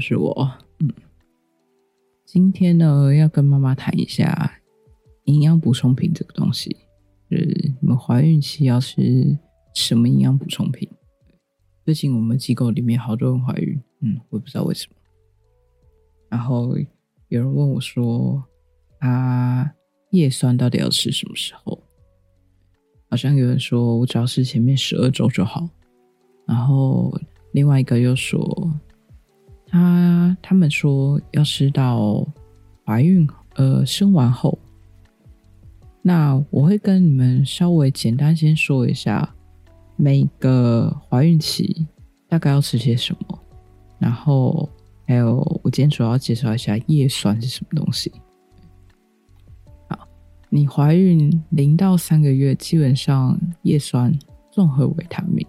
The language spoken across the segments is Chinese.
是我。嗯，今天呢，要跟妈妈谈一下营养补充品这个东西。就是你们怀孕期要吃什么营养补充品？最近我们机构里面好多人怀孕，嗯，我不知道为什么。然后有人问我说：“啊，叶酸到底要吃什么时候？”好像有人说我只要吃前面十二周就好。然后另外一个又说，他他们说要吃到怀孕呃生完后。那我会跟你们稍微简单先说一下每个怀孕期大概要吃些什么，然后还有我今天主要介绍一下叶酸是什么东西。好，你怀孕零到三个月，基本上叶酸综合维他命，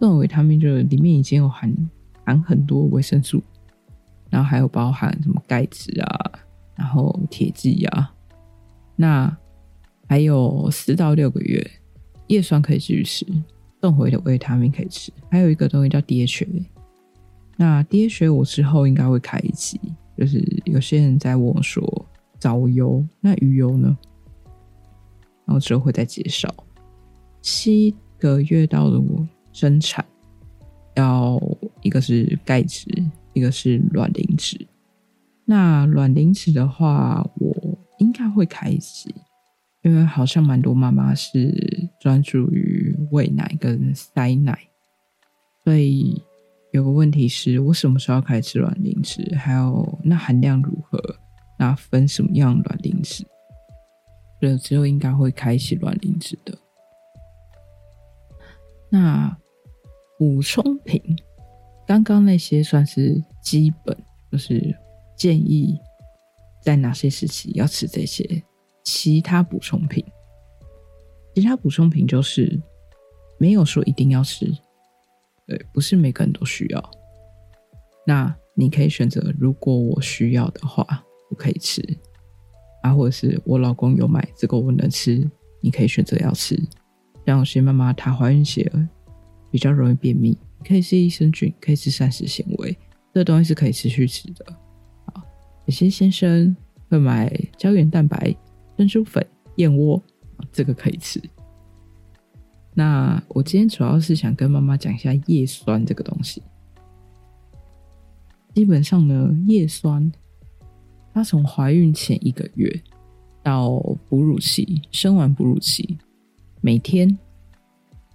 综合维他命就是里面已经有含含很多维生素，然后还有包含什么钙质啊，然后铁剂啊，那。还有四到六个月，叶酸可以继续吃，动回的维他命可以吃。还有一个东西叫 DHA，那 DHA 我之后应该会开一集，就是有些人在问我说藻油，那鱼油呢？然后之后会再介绍。七个月到的生产，要一个是钙质，一个是卵磷脂。那卵磷脂的话，我应该会开始。因为好像蛮多妈妈是专注于喂奶跟塞奶，所以有个问题是我什么时候开始吃卵磷脂？还有那含量如何？那分什么样卵磷脂？这之后应该会开启卵磷脂的。那补充品，刚刚那些算是基本，就是建议在哪些时期要吃这些。其他补充品，其他补充品就是没有说一定要吃，对，不是每个人都需要。那你可以选择，如果我需要的话，我可以吃啊，或者是我老公有买这个我能吃，你可以选择要吃。像有些妈妈她怀孕期比较容易便秘，可以吃益生菌，可以吃膳食纤维，这东西是可以持续吃的。好，有些先生会买胶原蛋白。珍珠粉、燕窝，这个可以吃。那我今天主要是想跟妈妈讲一下叶酸这个东西。基本上呢，叶酸它从怀孕前一个月到哺乳期，生完哺乳期，每天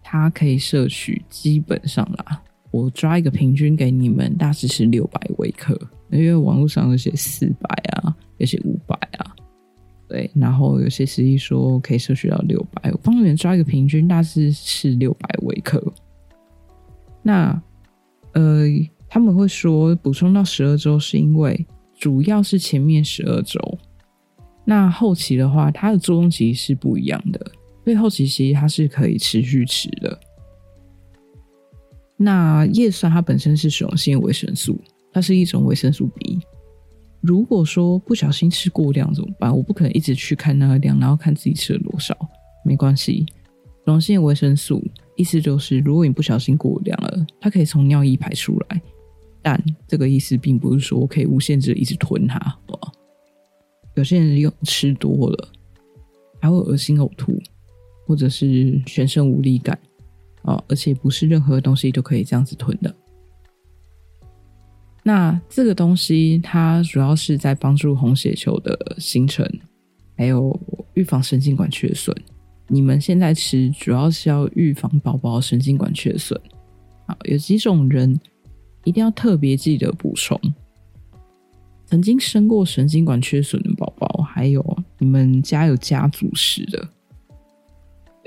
它可以摄取，基本上啦，我抓一个平均给你们，大致是六百微克，因为网络上有些四百啊，有些五百啊。对，然后有些实际说可以摄取到六百，我帮你们抓一个平均，大致是六百微克。那呃，他们会说补充到十二周，是因为主要是前面十二周，那后期的话，它的作用其实是不一样的，所以后期其实它是可以持续吃的。那叶酸它本身是水溶性维生素，它是一种维生素 B。如果说不小心吃过量怎么办？我不可能一直去看那个量，然后看自己吃了多少。没关系，溶性维生素意思就是，如果你不小心过量了，它可以从尿液排出来。但这个意思并不是说我可以无限制一直吞它。有些人用吃多了，还会恶心呕吐，或者是全身无力感啊，而且不是任何东西都可以这样子吞的。那这个东西，它主要是在帮助红血球的形成，还有预防神经管缺损。你们现在吃，主要是要预防宝宝神经管缺损。好，有几种人一定要特别记得补充：曾经生过神经管缺损的宝宝，还有你们家有家族史的。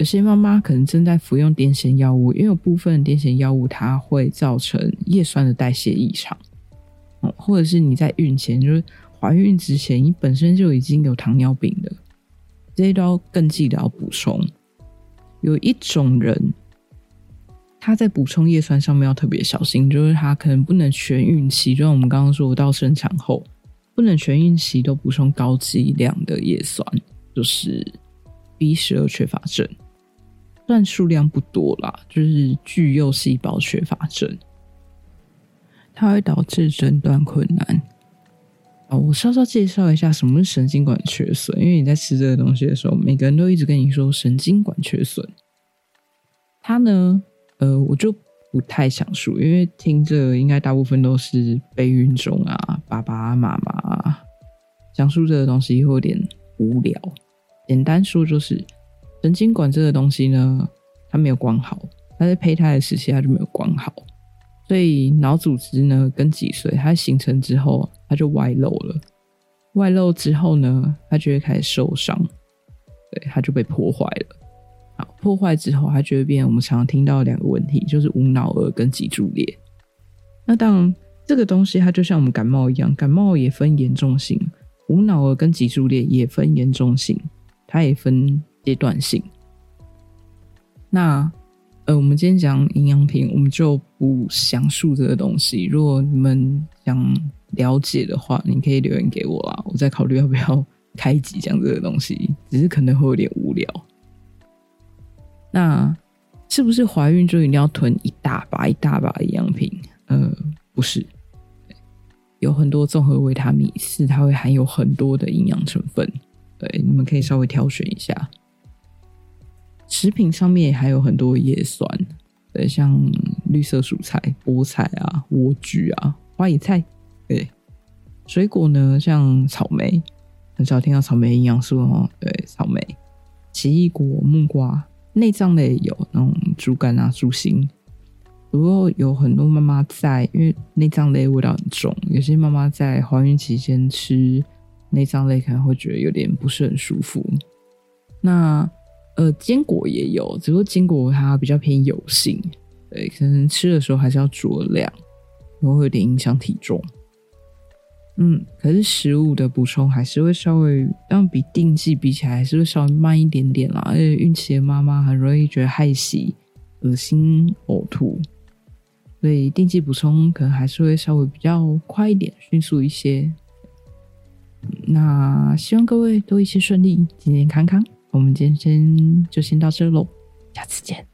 有些妈妈可能正在服用癫痫药物，因为有部分癫痫药物它会造成叶酸的代谢异常。或者是你在孕前，就是怀孕之前，你本身就已经有糖尿病的，这些都要更记得要补充。有一种人，他在补充叶酸上面要特别小心，就是他可能不能全孕期，就像我们刚刚说到生产后，不能全孕期都补充高剂量的叶酸，就是 B 十二缺乏症，算数量不多啦，就是巨幼细胞缺乏症。它会导致诊断困难。啊，我稍稍介绍一下什么是神经管缺损，因为你在吃这个东西的时候，每个人都一直跟你说神经管缺损。它呢，呃，我就不太想说，因为听着应该大部分都是备孕中啊，爸爸妈妈讲述这个东西会有点无聊。简单说就是，神经管这个东西呢，它没有关好，它在胚胎的时期它就没有关好。所以脑组织呢，跟脊髓它形成之后，它就外露了。外露之后呢，它就会开始受伤，对，它就被破坏了。好，破坏之后，它就会变。我们常常听到两个问题，就是无脑儿跟脊柱裂。那当然，这个东西它就像我们感冒一样，感冒也分严重性，无脑儿跟脊柱裂也分严重性，它也分阶段性。那。呃，我们今天讲营养品，我们就不详述这个东西。如果你们想了解的话，你可以留言给我啦，我再考虑要不要开集讲这个东西。只是可能会有点无聊。那是不是怀孕就一定要囤一大把一大把营养品？呃，不是，有很多综合维他命四，它会含有很多的营养成分。对，你们可以稍微挑选一下。食品上面也还有很多叶酸，对，像绿色蔬菜、菠菜啊、莴苣啊、花椰菜，对。水果呢，像草莓，很少听到草莓营养素哦。对，草莓、奇异果、木瓜，内脏类有那种猪肝啊、猪心。不过有很多妈妈在，因为内脏类味道很重，有些妈妈在怀孕期间吃内脏类可能会觉得有点不是很舒服。那呃，坚果也有，只不过坚果它比较偏油性，对，可能吃的时候还是要酌量，然后会有点影响体重。嗯，可是食物的补充还是会稍微，但比定剂比起来，还是会稍微慢一点点啦。而且孕期的妈妈很容易觉得害喜、恶心、呕吐，所以定剂补充可能还是会稍微比较快一点、迅速一些。那希望各位都一切顺利，健健康康。我们今天就先到这喽，下次见。